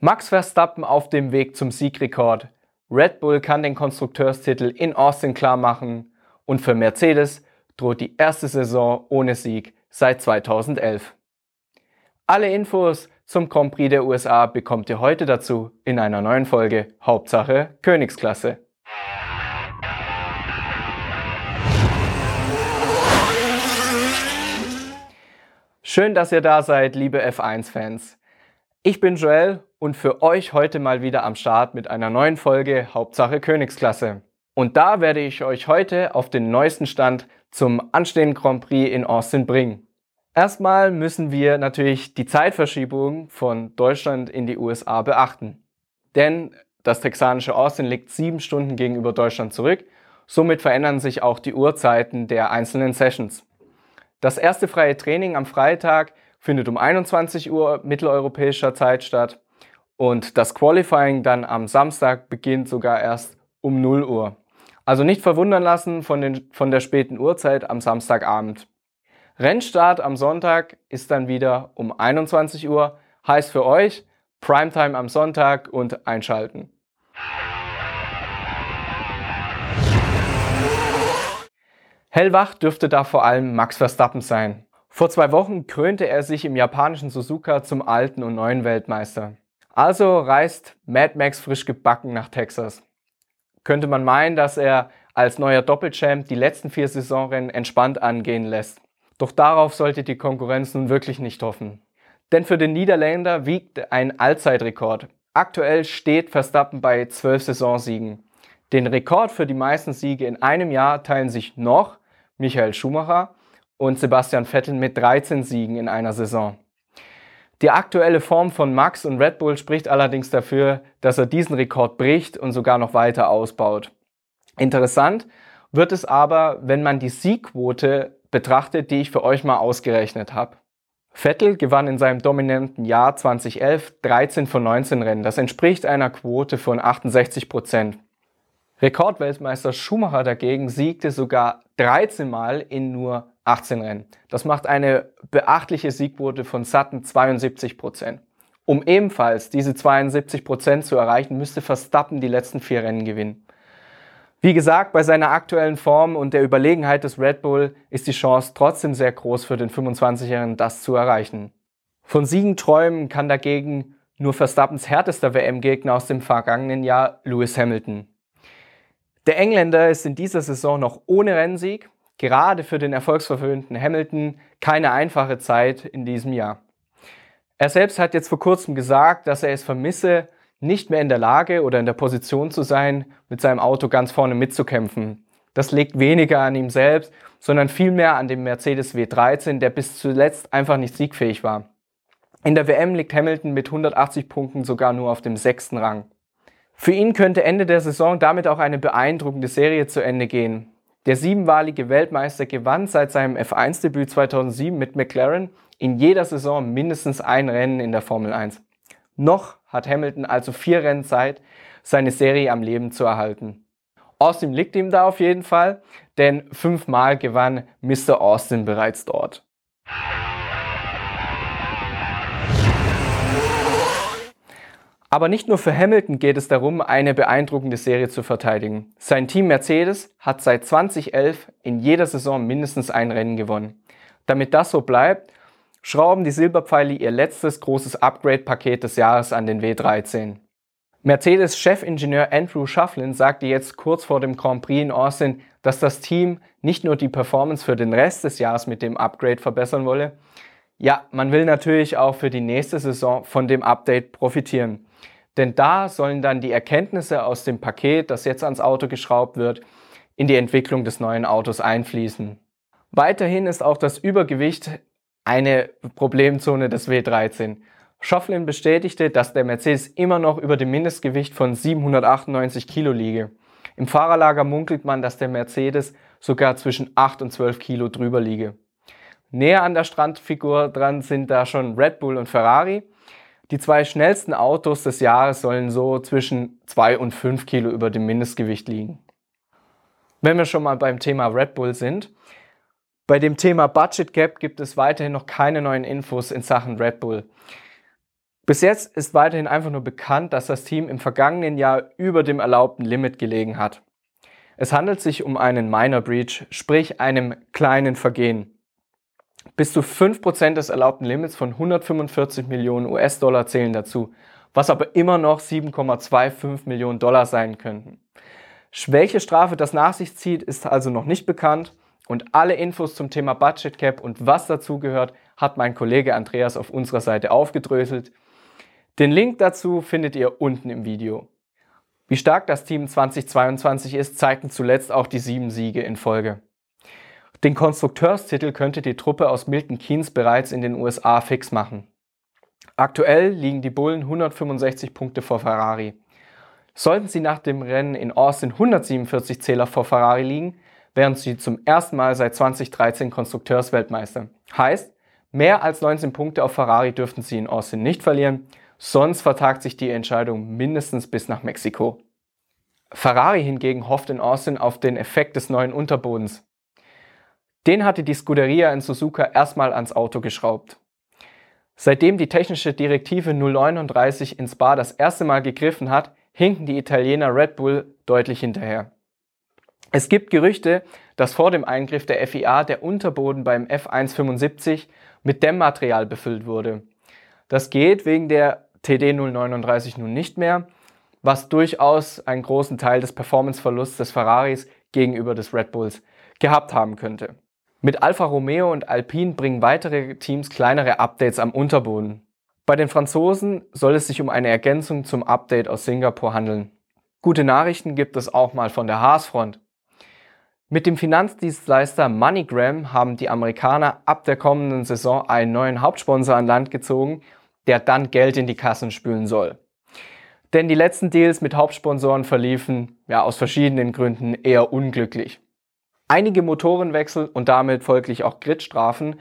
Max Verstappen auf dem Weg zum Siegrekord. Red Bull kann den Konstrukteurstitel in Austin klarmachen und für Mercedes droht die erste Saison ohne Sieg seit 2011. Alle Infos zum Grand Prix der USA bekommt ihr heute dazu in einer neuen Folge Hauptsache Königsklasse. Schön, dass ihr da seid, liebe F1-Fans. Ich bin Joel und für euch heute mal wieder am Start mit einer neuen Folge Hauptsache Königsklasse. Und da werde ich euch heute auf den neuesten Stand zum anstehenden Grand Prix in Austin bringen. Erstmal müssen wir natürlich die Zeitverschiebung von Deutschland in die USA beachten. Denn das texanische Austin liegt sieben Stunden gegenüber Deutschland zurück. Somit verändern sich auch die Uhrzeiten der einzelnen Sessions. Das erste freie Training am Freitag findet um 21 Uhr mitteleuropäischer Zeit statt und das Qualifying dann am Samstag beginnt sogar erst um 0 Uhr. Also nicht verwundern lassen von, den, von der späten Uhrzeit am Samstagabend. Rennstart am Sonntag ist dann wieder um 21 Uhr, heißt für euch Primetime am Sonntag und einschalten. Hellwach dürfte da vor allem Max Verstappen sein. Vor zwei Wochen krönte er sich im japanischen Suzuka zum alten und neuen Weltmeister. Also reist Mad Max frisch gebacken nach Texas. Könnte man meinen, dass er als neuer Doppelchamp die letzten vier Saisonrennen entspannt angehen lässt. Doch darauf sollte die Konkurrenz nun wirklich nicht hoffen. Denn für den Niederländer wiegt ein Allzeitrekord. Aktuell steht Verstappen bei zwölf Saisonsiegen. Den Rekord für die meisten Siege in einem Jahr teilen sich noch Michael Schumacher und Sebastian Vettel mit 13 Siegen in einer Saison. Die aktuelle Form von Max und Red Bull spricht allerdings dafür, dass er diesen Rekord bricht und sogar noch weiter ausbaut. Interessant wird es aber, wenn man die Siegquote betrachtet, die ich für euch mal ausgerechnet habe. Vettel gewann in seinem dominanten Jahr 2011 13 von 19 Rennen. Das entspricht einer Quote von 68 Prozent. Rekordweltmeister Schumacher dagegen siegte sogar 13 Mal in nur 18 Rennen. Das macht eine beachtliche Siegquote von satten 72 Prozent. Um ebenfalls diese 72 Prozent zu erreichen, müsste Verstappen die letzten vier Rennen gewinnen. Wie gesagt, bei seiner aktuellen Form und der Überlegenheit des Red Bull ist die Chance trotzdem sehr groß für den 25-Jährigen, das zu erreichen. Von Siegen träumen kann dagegen nur Verstappens härtester WM-Gegner aus dem vergangenen Jahr, Lewis Hamilton. Der Engländer ist in dieser Saison noch ohne Rennsieg gerade für den erfolgsverwöhnten Hamilton keine einfache Zeit in diesem Jahr. Er selbst hat jetzt vor kurzem gesagt, dass er es vermisse, nicht mehr in der Lage oder in der Position zu sein, mit seinem Auto ganz vorne mitzukämpfen. Das liegt weniger an ihm selbst, sondern vielmehr an dem Mercedes W13, der bis zuletzt einfach nicht siegfähig war. In der WM liegt Hamilton mit 180 Punkten sogar nur auf dem sechsten Rang. Für ihn könnte Ende der Saison damit auch eine beeindruckende Serie zu Ende gehen. Der siebenmalige Weltmeister gewann seit seinem F1-Debüt 2007 mit McLaren in jeder Saison mindestens ein Rennen in der Formel 1. Noch hat Hamilton also vier Rennen Zeit, seine Serie am Leben zu erhalten. Austin liegt ihm da auf jeden Fall, denn fünfmal gewann Mr. Austin bereits dort. Aber nicht nur für Hamilton geht es darum, eine beeindruckende Serie zu verteidigen. Sein Team Mercedes hat seit 2011 in jeder Saison mindestens ein Rennen gewonnen. Damit das so bleibt, schrauben die Silberpfeile ihr letztes großes Upgrade-Paket des Jahres an den W13. Mercedes-Chefingenieur Andrew Shufflin sagte jetzt kurz vor dem Grand Prix in Austin, dass das Team nicht nur die Performance für den Rest des Jahres mit dem Upgrade verbessern wolle, ja, man will natürlich auch für die nächste Saison von dem Update profitieren. Denn da sollen dann die Erkenntnisse aus dem Paket, das jetzt ans Auto geschraubt wird, in die Entwicklung des neuen Autos einfließen. Weiterhin ist auch das Übergewicht eine Problemzone des W13. Schofflin bestätigte, dass der Mercedes immer noch über dem Mindestgewicht von 798 Kilo liege. Im Fahrerlager munkelt man, dass der Mercedes sogar zwischen 8 und 12 Kilo drüber liege. Näher an der Strandfigur dran sind da schon Red Bull und Ferrari. Die zwei schnellsten Autos des Jahres sollen so zwischen 2 und 5 Kilo über dem Mindestgewicht liegen. Wenn wir schon mal beim Thema Red Bull sind, bei dem Thema Budget Gap gibt es weiterhin noch keine neuen Infos in Sachen Red Bull. Bis jetzt ist weiterhin einfach nur bekannt, dass das Team im vergangenen Jahr über dem erlaubten Limit gelegen hat. Es handelt sich um einen Minor Breach, sprich einem kleinen Vergehen. Bis zu 5% des erlaubten Limits von 145 Millionen US-Dollar zählen dazu, was aber immer noch 7,25 Millionen Dollar sein könnten. Welche Strafe das nach sich zieht, ist also noch nicht bekannt und alle Infos zum Thema Budget Cap und was dazugehört, hat mein Kollege Andreas auf unserer Seite aufgedröselt. Den Link dazu findet ihr unten im Video. Wie stark das Team 2022 ist, zeigten zuletzt auch die sieben Siege in Folge. Den Konstrukteurstitel könnte die Truppe aus Milton Keynes bereits in den USA fix machen. Aktuell liegen die Bullen 165 Punkte vor Ferrari. Sollten sie nach dem Rennen in Austin 147 Zähler vor Ferrari liegen, wären sie zum ersten Mal seit 2013 Konstrukteursweltmeister. Heißt, mehr als 19 Punkte auf Ferrari dürften sie in Austin nicht verlieren sonst vertagt sich die Entscheidung mindestens bis nach Mexiko. Ferrari hingegen hofft in Austin auf den Effekt des neuen Unterbodens. Den hatte die Scuderia in Suzuka erstmal ans Auto geschraubt. Seitdem die technische Direktive 039 ins Bar das erste Mal gegriffen hat, hinken die Italiener Red Bull deutlich hinterher. Es gibt Gerüchte, dass vor dem Eingriff der FIA der Unterboden beim F175 mit Dämmmaterial befüllt wurde. Das geht wegen der TD 039 nun nicht mehr, was durchaus einen großen Teil des Performanceverlusts des Ferraris gegenüber des Red Bulls gehabt haben könnte. Mit Alfa Romeo und Alpine bringen weitere Teams kleinere Updates am Unterboden. Bei den Franzosen soll es sich um eine Ergänzung zum Update aus Singapur handeln. Gute Nachrichten gibt es auch mal von der Haasfront. Mit dem Finanzdienstleister MoneyGram haben die Amerikaner ab der kommenden Saison einen neuen Hauptsponsor an Land gezogen der dann Geld in die Kassen spülen soll. Denn die letzten Deals mit Hauptsponsoren verliefen, ja, aus verschiedenen Gründen eher unglücklich. Einige Motorenwechsel und damit folglich auch Gridstrafen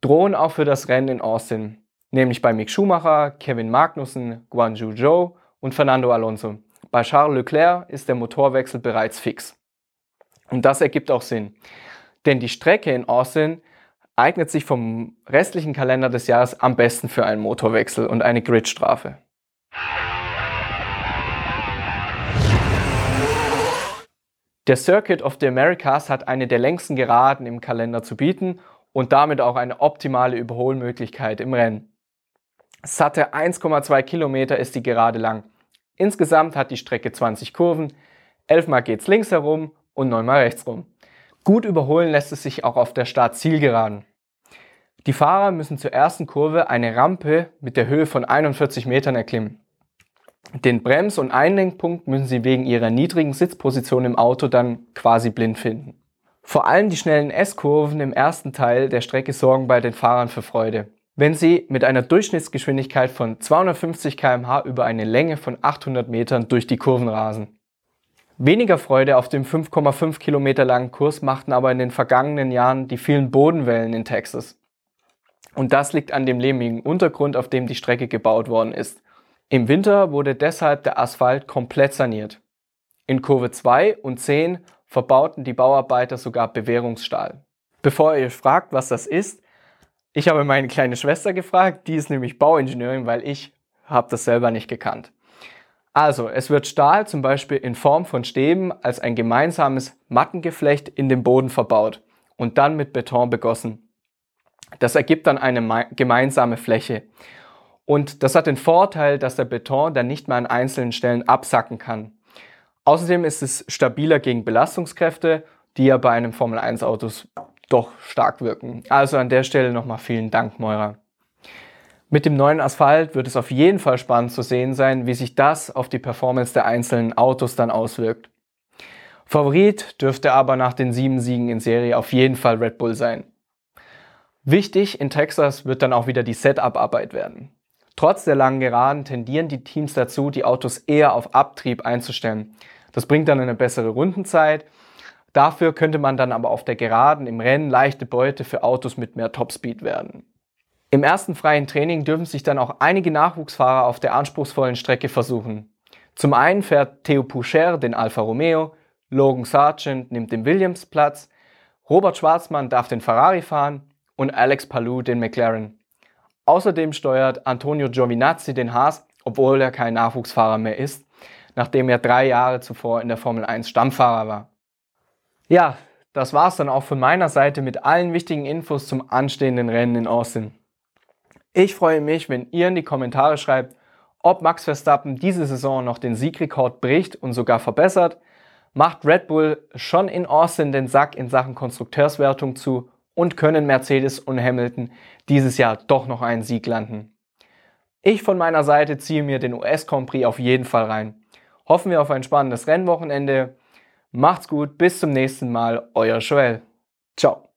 drohen auch für das Rennen in Austin, nämlich bei Mick Schumacher, Kevin Magnussen, Guanju Zhou und Fernando Alonso. Bei Charles Leclerc ist der Motorwechsel bereits fix. Und das ergibt auch Sinn, denn die Strecke in Austin eignet sich vom restlichen Kalender des Jahres am besten für einen Motorwechsel und eine Gridstrafe. Der Circuit of the Americas hat eine der längsten Geraden im Kalender zu bieten und damit auch eine optimale Überholmöglichkeit im Rennen. Satte 1,2 Kilometer ist die Gerade lang. Insgesamt hat die Strecke 20 Kurven, 11 mal geht's links herum und 9 mal rechts rum. Gut überholen lässt es sich auch auf der Start-Zielgeraden. Die Fahrer müssen zur ersten Kurve eine Rampe mit der Höhe von 41 Metern erklimmen. Den Brems- und Einlenkpunkt müssen sie wegen ihrer niedrigen Sitzposition im Auto dann quasi blind finden. Vor allem die schnellen S-Kurven im ersten Teil der Strecke sorgen bei den Fahrern für Freude. Wenn sie mit einer Durchschnittsgeschwindigkeit von 250 km/h über eine Länge von 800 Metern durch die Kurven rasen. Weniger Freude auf dem 5,5 Kilometer langen Kurs machten aber in den vergangenen Jahren die vielen Bodenwellen in Texas. Und das liegt an dem lehmigen Untergrund, auf dem die Strecke gebaut worden ist. Im Winter wurde deshalb der Asphalt komplett saniert. In Kurve 2 und 10 verbauten die Bauarbeiter sogar Bewährungsstahl. Bevor ihr euch fragt, was das ist, ich habe meine kleine Schwester gefragt, die ist nämlich Bauingenieurin, weil ich habe das selber nicht gekannt. Also, es wird Stahl zum Beispiel in Form von Stäben als ein gemeinsames Mattengeflecht in den Boden verbaut und dann mit Beton begossen. Das ergibt dann eine gemeinsame Fläche. Und das hat den Vorteil, dass der Beton dann nicht mehr an einzelnen Stellen absacken kann. Außerdem ist es stabiler gegen Belastungskräfte, die ja bei einem Formel 1 Autos doch stark wirken. Also an der Stelle nochmal vielen Dank, Meurer. Mit dem neuen Asphalt wird es auf jeden Fall spannend zu sehen sein, wie sich das auf die Performance der einzelnen Autos dann auswirkt. Favorit dürfte aber nach den sieben Siegen in Serie auf jeden Fall Red Bull sein. Wichtig in Texas wird dann auch wieder die Setup-Arbeit werden. Trotz der langen Geraden tendieren die Teams dazu, die Autos eher auf Abtrieb einzustellen. Das bringt dann eine bessere Rundenzeit. Dafür könnte man dann aber auf der Geraden im Rennen leichte Beute für Autos mit mehr Topspeed werden. Im ersten freien Training dürfen sich dann auch einige Nachwuchsfahrer auf der anspruchsvollen Strecke versuchen. Zum einen fährt Theo Poucher den Alfa Romeo, Logan Sargent nimmt den Williams Platz, Robert Schwarzmann darf den Ferrari fahren und Alex Palou den McLaren. Außerdem steuert Antonio Giovinazzi den Haas, obwohl er kein Nachwuchsfahrer mehr ist, nachdem er drei Jahre zuvor in der Formel 1 Stammfahrer war. Ja, das war's dann auch von meiner Seite mit allen wichtigen Infos zum anstehenden Rennen in Austin. Ich freue mich, wenn ihr in die Kommentare schreibt, ob Max Verstappen diese Saison noch den Siegrekord bricht und sogar verbessert. Macht Red Bull schon in Austin den Sack in Sachen Konstrukteurswertung zu und können Mercedes und Hamilton dieses Jahr doch noch einen Sieg landen. Ich von meiner Seite ziehe mir den US Grand Prix auf jeden Fall rein. Hoffen wir auf ein spannendes Rennwochenende. Macht's gut, bis zum nächsten Mal, euer Joel. Ciao.